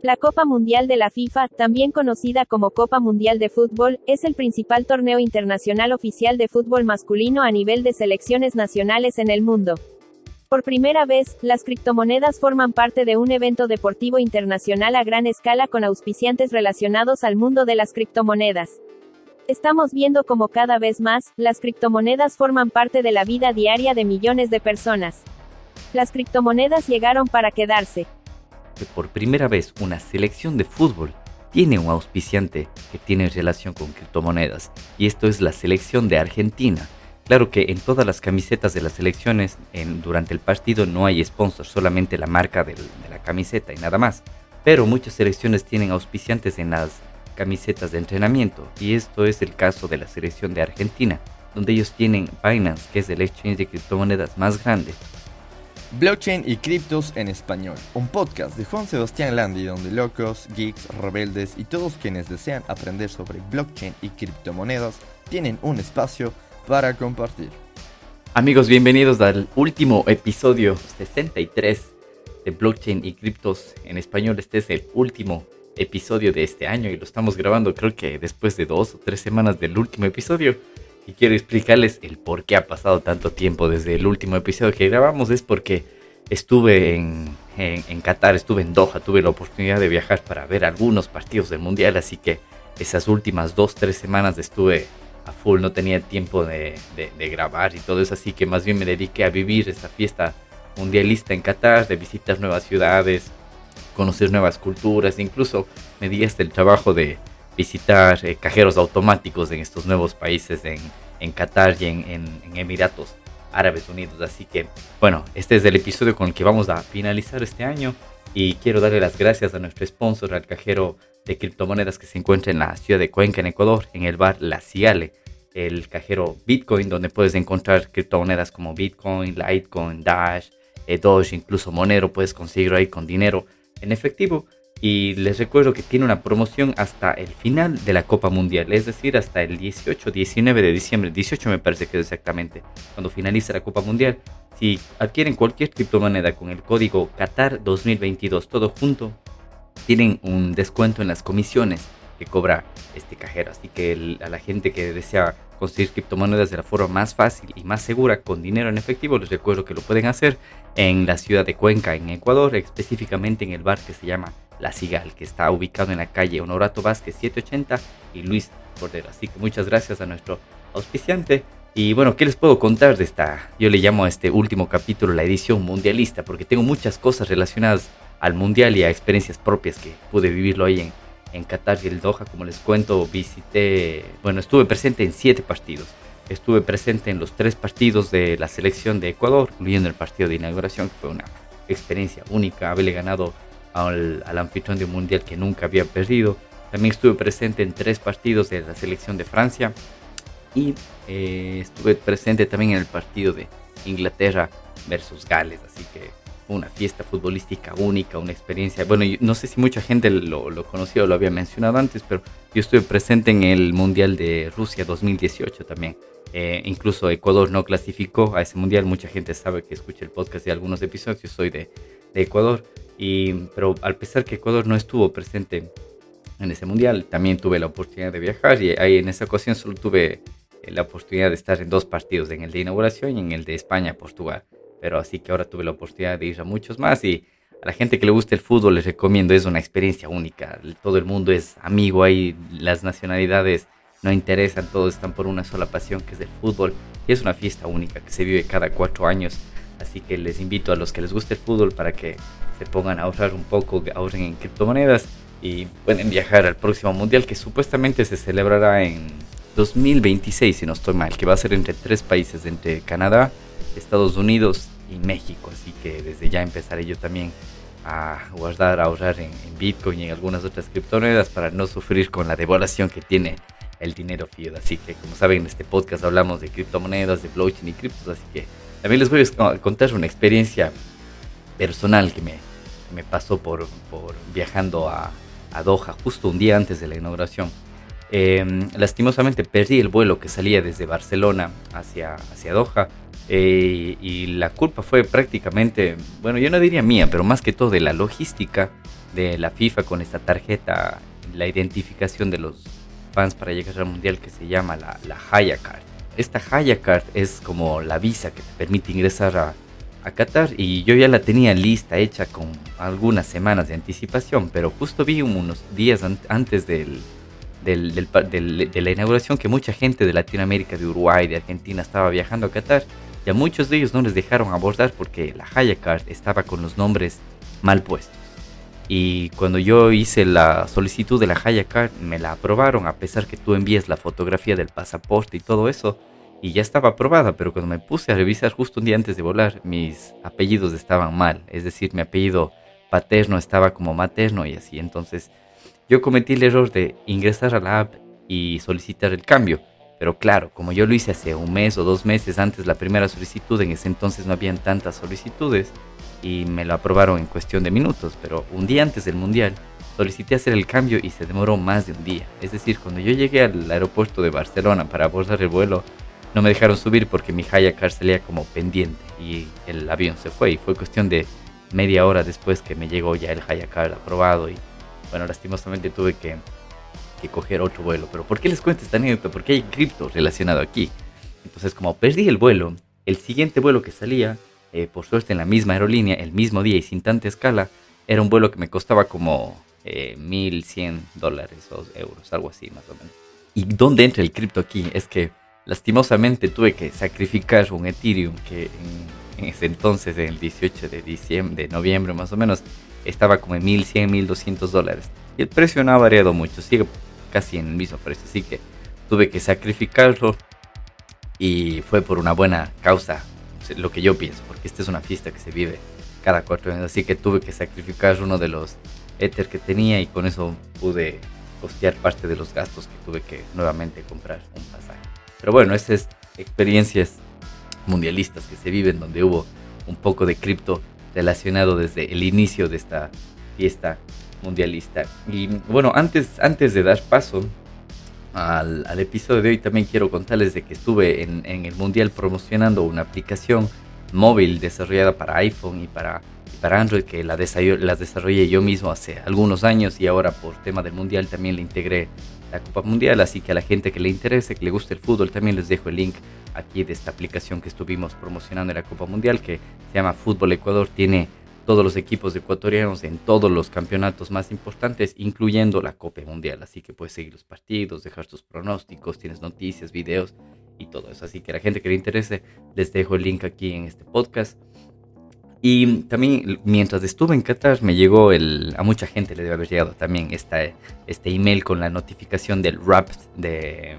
La Copa Mundial de la FIFA, también conocida como Copa Mundial de Fútbol, es el principal torneo internacional oficial de fútbol masculino a nivel de selecciones nacionales en el mundo. Por primera vez, las criptomonedas forman parte de un evento deportivo internacional a gran escala con auspiciantes relacionados al mundo de las criptomonedas. Estamos viendo como cada vez más, las criptomonedas forman parte de la vida diaria de millones de personas. Las criptomonedas llegaron para quedarse por primera vez una selección de fútbol tiene un auspiciante que tiene relación con criptomonedas, y esto es la selección de Argentina. Claro que en todas las camisetas de las selecciones, durante el partido no hay sponsor, solamente la marca de la camiseta y nada más. Pero muchas selecciones tienen auspiciantes en las camisetas de entrenamiento, y esto es el caso de la selección de Argentina, donde ellos tienen Binance, que es el exchange de criptomonedas más grande, Blockchain y criptos en español, un podcast de Juan Sebastián Landi donde locos, geeks, rebeldes y todos quienes desean aprender sobre blockchain y criptomonedas tienen un espacio para compartir. Amigos, bienvenidos al último episodio 63 de Blockchain y criptos en español. Este es el último episodio de este año y lo estamos grabando creo que después de dos o tres semanas del último episodio y quiero explicarles el por qué ha pasado tanto tiempo desde el último episodio que grabamos. Es porque estuve en, en, Qatar, estuve en Doha, tuve la oportunidad de viajar para ver algunos partidos del Mundial, así que esas últimas dos, tres semanas estuve a full, no tenía tiempo de, de, grabar y todo eso, así que más bien me dediqué a vivir esta fiesta mundialista en Qatar, de visitar nuevas ciudades, conocer nuevas culturas, incluso me di hasta el trabajo de visitar eh, cajeros automáticos en estos nuevos países, en, en Qatar y en, en, Emiratos Árabes Unidos. Así que, bueno, este es el episodio con el que vamos a finalizar este año. Y quiero darle las gracias a nuestro sponsor, al cajero de criptomonedas que se encuentra en la ciudad de Cuenca, en Ecuador, en el bar La Ciale, el cajero Bitcoin, donde puedes encontrar criptomonedas como Bitcoin, Litecoin, Dash, eh, Doge, incluso Monero, puedes conseguirlo ahí con dinero en efectivo. Y les recuerdo que tiene una promoción hasta el final de la Copa Mundial, es decir, hasta el 18, 19 de diciembre, 18 me parece que es exactamente, cuando finaliza la Copa Mundial. Si adquieren cualquier criptomoneda con el código Qatar 2022 todo junto, tienen un descuento en las comisiones que cobra este cajero. Así que a la gente que desea conseguir criptomonedas de la forma más fácil y más segura con dinero en efectivo, les recuerdo que lo pueden hacer en la ciudad de Cuenca, en Ecuador, específicamente en el bar que se llama La Cigal, que está ubicado en la calle Honorato Vázquez 780 y Luis Cordero. Así que muchas gracias a nuestro auspiciante. Y bueno, ¿qué les puedo contar de esta? Yo le llamo a este último capítulo la edición mundialista, porque tengo muchas cosas relacionadas al mundial y a experiencias propias que pude vivirlo ahí en, en Qatar y el Doha, como les cuento, visité, bueno, estuve presente en siete partidos. Estuve presente en los tres partidos de la selección de Ecuador, incluyendo el partido de inauguración, que fue una experiencia única, haberle ganado al, anfitrión de un mundial que nunca había perdido. También estuve presente en tres partidos de la selección de Francia y eh, estuve presente también en el partido de Inglaterra versus Gales, así que una fiesta futbolística única, una experiencia. Bueno, no sé si mucha gente lo, lo conocía o lo había mencionado antes, pero yo estuve presente en el Mundial de Rusia 2018 también. Eh, incluso Ecuador no clasificó a ese mundial. Mucha gente sabe que escucha el podcast de algunos episodios. Yo soy de, de Ecuador. Y, pero al pesar que Ecuador no estuvo presente en ese mundial, también tuve la oportunidad de viajar. Y ahí en esa ocasión solo tuve la oportunidad de estar en dos partidos, en el de inauguración y en el de España-Portugal. Pero así que ahora tuve la oportunidad de ir a muchos más y a la gente que le gusta el fútbol les recomiendo, es una experiencia única. Todo el mundo es amigo ahí, las nacionalidades no interesan, todos están por una sola pasión que es el fútbol. Y es una fiesta única que se vive cada cuatro años. Así que les invito a los que les guste el fútbol para que se pongan a ahorrar un poco, ahorren en criptomonedas y pueden viajar al próximo mundial que supuestamente se celebrará en 2026, si no estoy mal, que va a ser entre tres países, entre Canadá, Estados Unidos y México. Así que desde ya empezaré yo también a guardar, a ahorrar en, Bitcoin y en algunas otras criptomonedas para no sufrir con la devaluación que tiene el dinero fiat. Así que como saben en este podcast hablamos de criptomonedas, de blockchain y criptos. Así que también les voy a contar una experiencia personal que me, me pasó por, por viajando a, a Doha justo un día antes de la inauguración. Em, lastimosamente perdí el vuelo que salía desde Barcelona hacia, hacia Doha eh, y la culpa fue prácticamente, bueno, yo no diría mía, pero más que todo de la logística de la FIFA con esta tarjeta, la identificación de los fans para llegar al mundial que se llama la, la Haya Card. Esta Haya Card es como la visa que te permite ingresar a, a Qatar y yo ya la tenía lista, hecha con algunas semanas de anticipación, pero justo vi unos días antes del, de la inauguración que mucha gente de Latinoamérica, de Uruguay, de Argentina estaba viajando a Qatar y a muchos de ellos no les dejaron abordar porque la Haya Card estaba con los nombres mal puestos. Y cuando yo hice la solicitud de la Haya Card, me la aprobaron, a pesar que tú envíes la fotografía del pasaporte y todo eso. Y ya estaba aprobada, pero cuando me puse a revisar justo un día antes de volar, mis apellidos estaban mal. Es decir, mi apellido paterno estaba como materno y así. Entonces, yo cometí el error de ingresar a la app y solicitar el cambio. Pero claro, como yo lo hice hace un mes o dos meses antes la primera solicitud, en ese entonces no habían tantas solicitudes y me lo aprobaron en cuestión de minutos, pero un día antes del mundial solicité hacer el cambio y se demoró más de un día. Es decir, cuando yo llegué al aeropuerto de Barcelona para abordar el vuelo, no me dejaron subir porque mi Hayacar salía como pendiente y el avión se fue y fue cuestión de media hora después que me llegó ya el Hayacar aprobado y bueno, lastimosamente tuve que, que coger otro vuelo. Pero ¿por qué les cuento esta anécdota? Porque hay cripto relacionado aquí. Entonces, como perdí el vuelo, el siguiente vuelo que salía eh, por suerte en la misma aerolínea, el mismo día y sin tanta escala, era un vuelo que me costaba como eh, 1100 dólares o euros, algo así más o menos. ¿Y dónde entra el cripto aquí? Es que lastimosamente tuve que sacrificar un Ethereum que en, ese entonces, en el 18 de, diciembre, de noviembre más o menos, estaba como en 1100, 1200 dólares. Y el precio no ha variado mucho, sigue casi en el mismo precio, así que tuve que sacrificarlo y fue por una buena causa lo que yo pienso, porque esta es una fiesta que se vive cada cuatro años, así que tuve que sacrificar uno de los Ether que tenía y con eso pude costear parte de los gastos que tuve que nuevamente comprar un pasaje. Pero bueno, esas es experiencias mundialistas que se viven donde hubo un poco de cripto relacionado desde el inicio de esta fiesta mundialista. Y bueno, antes, antes de dar paso al, episodio de hoy también quiero contarles de que estuve en, el Mundial promocionando una aplicación móvil desarrollada para iPhone y para, para Android que la, la desarrollé yo mismo hace algunos años y ahora por tema del Mundial también le integré la Copa Mundial, así que a la gente que le interese, que le guste el fútbol, también les dejo el link aquí de esta aplicación que estuvimos promocionando en la Copa Mundial que se llama Fútbol Ecuador, tiene todos los equipos ecuatorianos en todos los campeonatos más importantes, incluyendo la Copa Mundial. Así que puedes seguir los partidos, dejar tus pronósticos, tienes noticias, videos y todo eso. Así que a la gente que le interese, les dejo el link aquí en este podcast. Y también mientras estuve en Qatar me llegó el, a mucha gente le debe haber llegado también esta, este email con la notificación del rap de,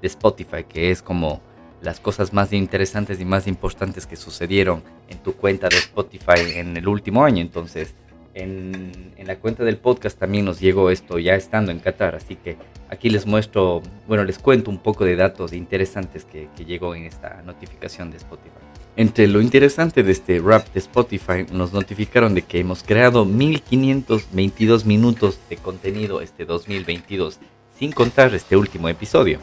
Spotify, que es como las cosas más interesantes y más importantes que sucedieron en tu cuenta de Spotify en el último año. Entonces, en, la cuenta del podcast también nos llegó esto ya estando en Qatar. Así que aquí les muestro, bueno, les cuento un poco de datos interesantes que llegó en esta notificación de Spotify. Entre lo interesante de este rap de Spotify, nos notificaron de que hemos creado 1522 minutos de contenido este 2022, sin contar este último episodio.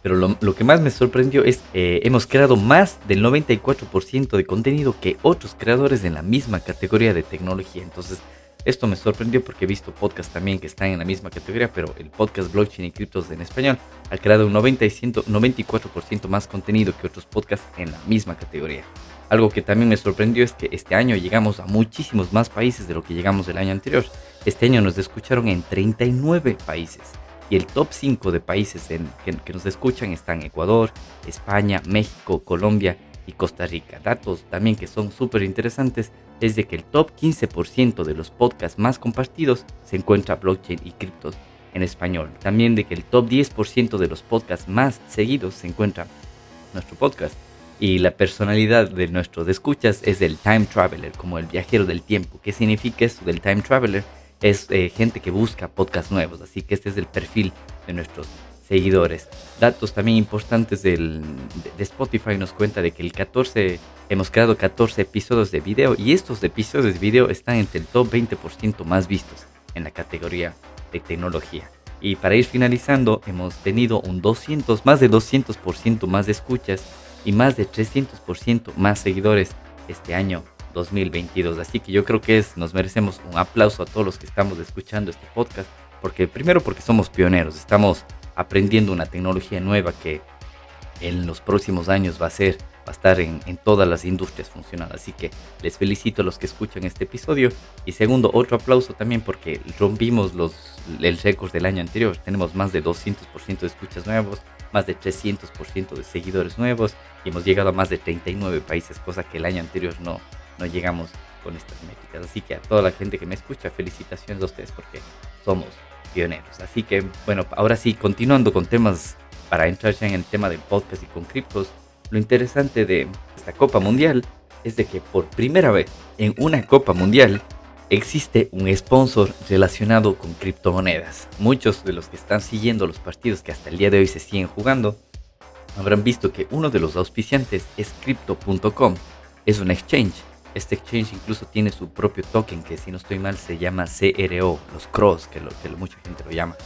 Pero lo, que más me sorprendió es que eh, hemos creado más del 94% de contenido que otros creadores en la misma categoría de tecnología. Entonces, esto me sorprendió porque he visto podcasts también que están en la misma categoría, pero el podcast Blockchain y Criptos en español ha creado un 90 94% más contenido que otros podcasts en la misma categoría. Algo que también me sorprendió es que este año llegamos a muchísimos más países de lo que llegamos el año anterior. Este año nos escucharon en 39 países. Y el top 5 de países en, que, nos escuchan están Ecuador, España, México, Colombia y Costa Rica. Datos también que son súper interesantes es de que el top 15% de los podcasts más compartidos se encuentra blockchain y criptos en español. También de que el top 10% de los podcasts más seguidos se encuentra nuestro podcast. Y la personalidad de nuestros escuchas es el time traveler, como el viajero del tiempo. ¿Qué significa esto del time traveler? es eh, gente que busca podcasts nuevos, así que este es el perfil de nuestros seguidores. Datos también importantes del, de, Spotify nos cuenta de que el 14, hemos creado 14 episodios de video y estos episodios de video están entre el top 20% más vistos en la categoría de tecnología. Y para ir finalizando, hemos tenido un 200, más de 200% más de escuchas y más de 300% más seguidores este año 2022. Así que yo creo que es, nos merecemos un aplauso a todos los que estamos escuchando este podcast, porque primero porque somos pioneros, estamos aprendiendo una tecnología nueva que en los próximos años va a ser va a estar en, todas las industrias funcionando. Así que les felicito a los que escuchan este episodio. Y segundo, otro aplauso también porque rompimos los, el récord del año anterior. Tenemos más de 200% de escuchas nuevos, más de 300% de seguidores nuevos y hemos llegado a más de 39 países, cosa que el año anterior no, no llegamos con estas métricas. Así que a toda la gente que me escucha, felicitaciones a ustedes porque somos pioneros. Así que bueno, ahora sí, continuando con temas para entrar ya en el tema del podcast y con criptos, lo interesante de esta Copa Mundial es de que por primera vez en una Copa Mundial existe un sponsor relacionado con criptomonedas. Muchos de los que están siguiendo los partidos que hasta el día de hoy se siguen jugando habrán visto que uno de los auspiciantes es crypto.com. Es un exchange. Este exchange incluso tiene su propio token que si no estoy mal se llama CRO, los CROS, que, lo, mucha gente lo llama.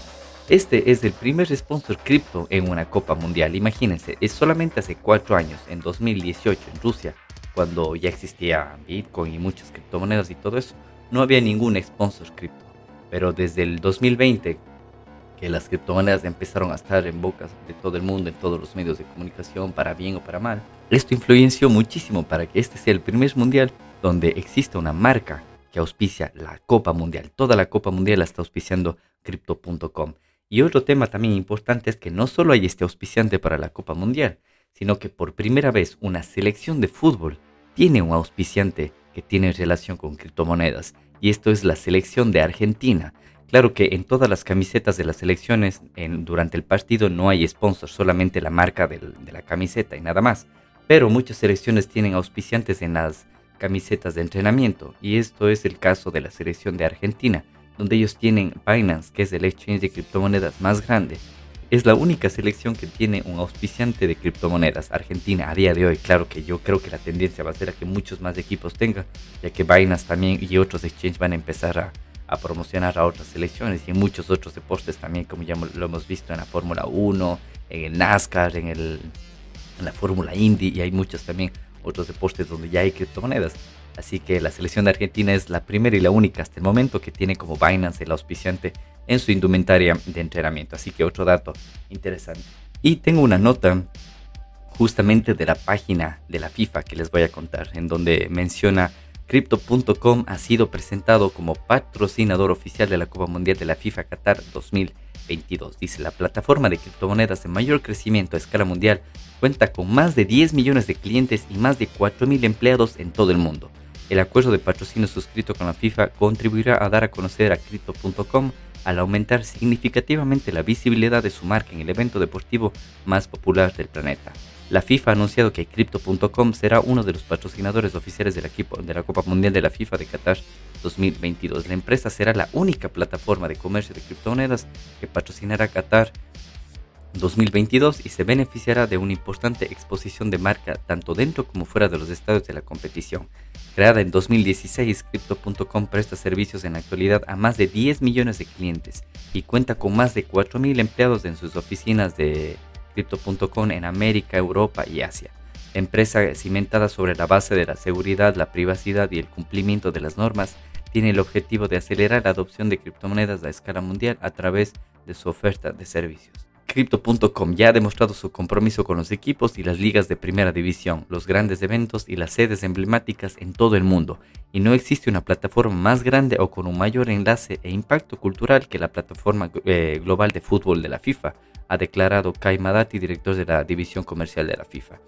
Este es el primer sponsor cripto en una Copa Mundial. Imagínense, es solamente hace cuatro años, en 2018 en Rusia, cuando ya existía Bitcoin y muchas criptomonedas y todo eso, no había ningún sponsor cripto. Pero desde el 2020, que las criptomonedas empezaron a estar en bocas de todo el mundo, en todos los medios de comunicación, para bien o para mal, esto influenció muchísimo para que este sea el primer mundial donde exista una marca que auspicia la Copa Mundial. Toda la Copa Mundial la está auspiciando Crypto.com. Y otro tema también importante es que no solo hay este auspiciante para la Copa Mundial, sino que por primera vez una selección de fútbol tiene un auspiciante que tiene relación con criptomonedas, y esto es la selección de Argentina. Claro que en todas las camisetas de las selecciones en, durante el partido no hay sponsor, solamente la marca de la camiseta y nada más. Pero muchas selecciones tienen auspiciantes en las camisetas de entrenamiento, y esto es el caso de la selección de Argentina donde ellos tienen Binance, que es el exchange de criptomonedas más grande. Es la única selección que tiene un auspiciante de criptomonedas. Argentina a día de hoy, claro que yo creo que la tendencia va a ser a que muchos más equipos tengan, ya que Binance también y otros exchanges van a empezar a, promocionar a otras selecciones y en muchos otros deportes también, como ya lo hemos visto en la Fórmula 1, en el NASCAR, en la Fórmula Indy y hay muchos también otros deportes donde ya hay criptomonedas. Así que la selección de Argentina es la primera y la única hasta el momento que tiene como Binance el auspiciante en su indumentaria de entrenamiento. Así que otro dato interesante. Y tengo una nota justamente de la página de la FIFA que les voy a contar, en donde menciona Crypto.com ha sido presentado como patrocinador oficial de la Copa Mundial de la FIFA Qatar 2022. Dice, la plataforma de criptomonedas de mayor crecimiento a escala mundial cuenta con más de 10 millones de clientes y más de 4.000 empleados en todo el mundo. El acuerdo de patrocinio suscrito con la FIFA contribuirá a dar a conocer a Crypto.com al aumentar significativamente la visibilidad de su marca en el evento deportivo más popular del planeta. La FIFA ha anunciado que Crypto.com será uno de los patrocinadores oficiales del equipo de la Copa Mundial de la FIFA de Qatar 2022. La empresa será la única plataforma de comercio de criptomonedas que patrocinará Qatar 2022 y se beneficiará de una importante exposición de marca tanto dentro como fuera de los estados de la competición. Creada en 2016, Crypto.com presta servicios en la actualidad a más de 10 millones de clientes y cuenta con más de 4.000 empleados en sus oficinas de Crypto.com en América, Europa y Asia. empresa cimentada sobre la base de la seguridad, la privacidad y el cumplimiento de las normas, tiene el objetivo de acelerar la adopción de criptomonedas a escala mundial a través de su oferta de servicios. Crypto.com ya ha demostrado su compromiso con los equipos y las ligas de primera división, los grandes eventos y las sedes emblemáticas en todo el mundo, y no existe una plataforma más grande o con un mayor enlace e impacto cultural que la plataforma eh, global de fútbol de la FIFA, ha declarado Kai Madati, director de la división comercial de la FIFA.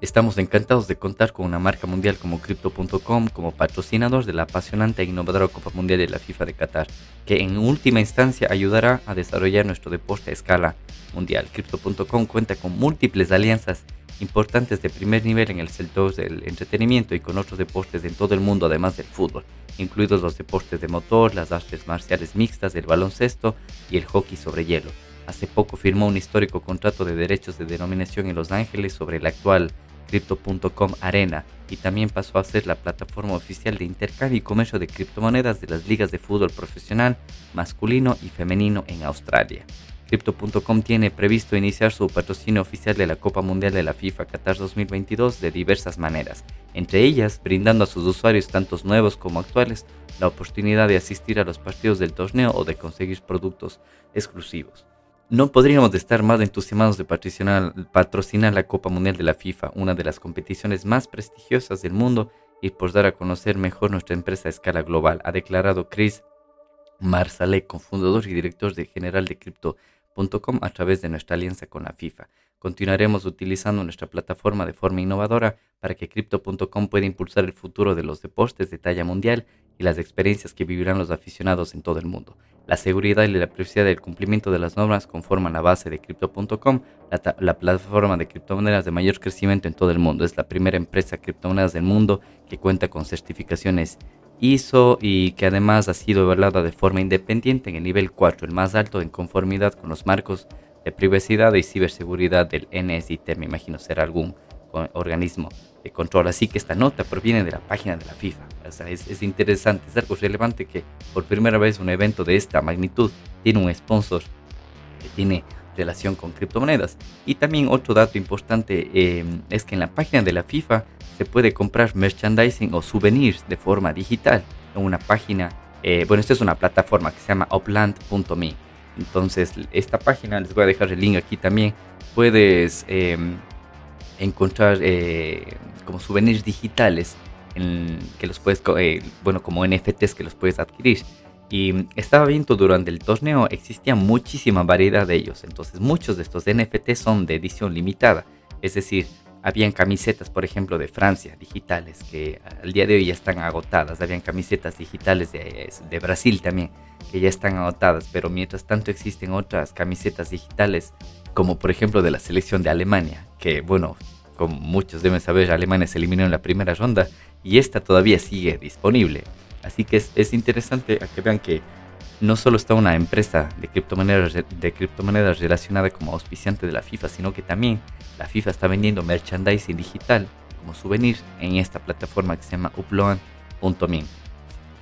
Estamos encantados de contar con una marca mundial como Crypto.com como patrocinador de la apasionante e innovadora Copa Mundial de la FIFA de Qatar, que en última instancia ayudará a desarrollar nuestro deporte a escala mundial. Crypto.com cuenta con múltiples alianzas importantes de primer nivel en el sector del entretenimiento y con otros deportes en todo el mundo además del fútbol, incluidos los deportes de motor, las artes marciales mixtas, el baloncesto y el hockey sobre hielo. Hace poco firmó un histórico contrato de derechos de denominación en Los Ángeles sobre el actual Crypto.com Arena y también pasó a ser la plataforma oficial de intercambio y comercio de criptomonedas de las ligas de fútbol profesional masculino y femenino en Australia. Crypto.com tiene previsto iniciar su patrocinio oficial de la Copa Mundial de la FIFA Qatar 2022 de diversas maneras, entre ellas brindando a sus usuarios, tantos nuevos como actuales, la oportunidad de asistir a los partidos del torneo o de conseguir productos exclusivos. No podríamos estar más entusiasmados de patrocinar, la Copa Mundial de la FIFA, una de las competiciones más prestigiosas del mundo, y por dar a conocer mejor nuestra empresa a escala global, ha declarado Chris Marsalek, cofundador y director de general de Crypto.com a través de nuestra alianza con la FIFA. Continuaremos utilizando nuestra plataforma de forma innovadora para que Crypto.com pueda impulsar el futuro de los deportes de talla mundial las experiencias que vivirán los aficionados en todo el mundo. La seguridad y la privacidad del cumplimiento de las normas conforman la base de Crypto.com, la, la, plataforma de criptomonedas de mayor crecimiento en todo el mundo. Es la primera empresa de criptomonedas del mundo que cuenta con certificaciones ISO y que además ha sido evaluada de forma independiente en el nivel 4, el más alto en conformidad con los marcos de privacidad y ciberseguridad del NSIT, me imagino será algún organismo de control. Así que esta nota proviene de la página de la FIFA. O sea, es, es, interesante, es algo relevante que por primera vez un evento de esta magnitud tiene un sponsor que tiene relación con criptomonedas. Y también otro dato importante eh, es que en la página de la FIFA se puede comprar merchandising o souvenirs de forma digital en una página, eh, bueno, esta es una plataforma que se llama upland.me. Entonces, esta página, les voy a dejar el link aquí también, puedes eh, encontrar como souvenirs digitales en, que los puedes, bueno, como NFTs que los puedes adquirir. Y estaba viendo durante el torneo, existía muchísima variedad de ellos. Entonces, muchos de estos NFT son de edición limitada. Es decir, habían camisetas, por ejemplo, de Francia, digitales, que al día de hoy ya están agotadas. Habían camisetas digitales de, de Brasil también, que ya están agotadas. Pero mientras tanto existen otras camisetas digitales, como por ejemplo de la selección de Alemania, que bueno, como muchos deben saber, Alemania se eliminó en la primera ronda y esta todavía sigue disponible. Así que es, interesante a que vean que no solo está una empresa de criptomonedas, de criptomonedas relacionada como auspiciante de la FIFA, sino que también la FIFA está vendiendo merchandising digital como souvenir en esta plataforma que se llama upload.me.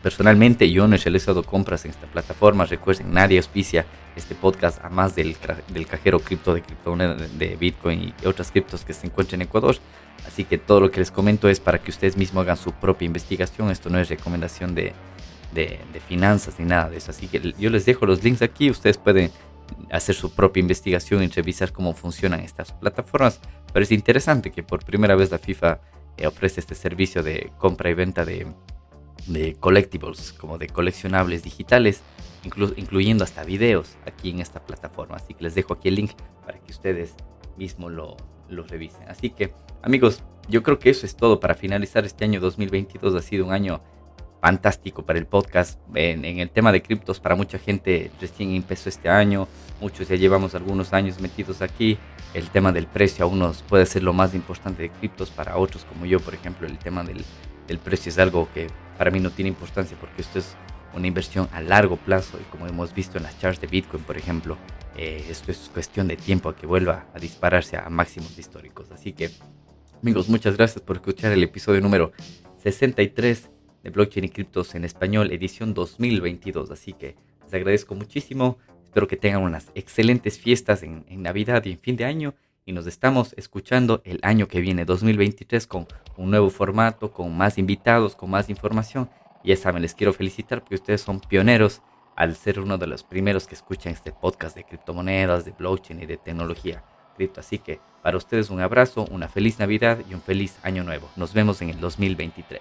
Personalmente yo no he realizado compras en esta plataforma, recuerden, nadie auspicia este podcast a más del, del cajero cripto de criptomonedas de Bitcoin y otras criptos que se encuentran en Ecuador. Así que todo lo que les comento es para que ustedes mismos hagan su propia investigación. Esto no es recomendación de, de, finanzas ni nada de eso. Así que yo les dejo los links aquí. Ustedes pueden hacer su propia investigación y revisar cómo funcionan estas plataformas. Pero es interesante que por primera vez la FIFA eh, ofrece este servicio de compra y venta de, de collectibles, como de coleccionables digitales, incluyendo hasta videos aquí en esta plataforma. Así que les dejo aquí el link para que ustedes mismos lo, lo revisen. Así que amigos, yo creo que eso es todo para finalizar este año 2022. Ha sido un año fantástico para el podcast. En, el tema de criptos, para mucha gente recién empezó este año. Muchos ya llevamos algunos años metidos aquí. El tema del precio a unos puede ser lo más importante de criptos. Para otros, como yo, por ejemplo, el tema del, del precio es algo que para mí no tiene importancia porque esto es una inversión a largo plazo y como hemos visto en las charts de Bitcoin, por ejemplo, eh, esto es cuestión de tiempo a que vuelva a dispararse a máximos históricos. Así que, amigos, muchas gracias por escuchar el episodio número 63 de Blockchain y Criptos en Español, edición 2022. Así que les agradezco muchísimo. Espero que tengan unas excelentes fiestas en, en Navidad y en fin de año. Y nos estamos escuchando el año que viene, 2023, con un nuevo formato, con más invitados, con más información. Y ya saben, les quiero felicitar porque ustedes son pioneros al ser uno de los primeros que escuchan este podcast de criptomonedas, de blockchain y de tecnología cripto. Así que para ustedes un abrazo, una feliz Navidad y un feliz año nuevo. Nos vemos en el 2023.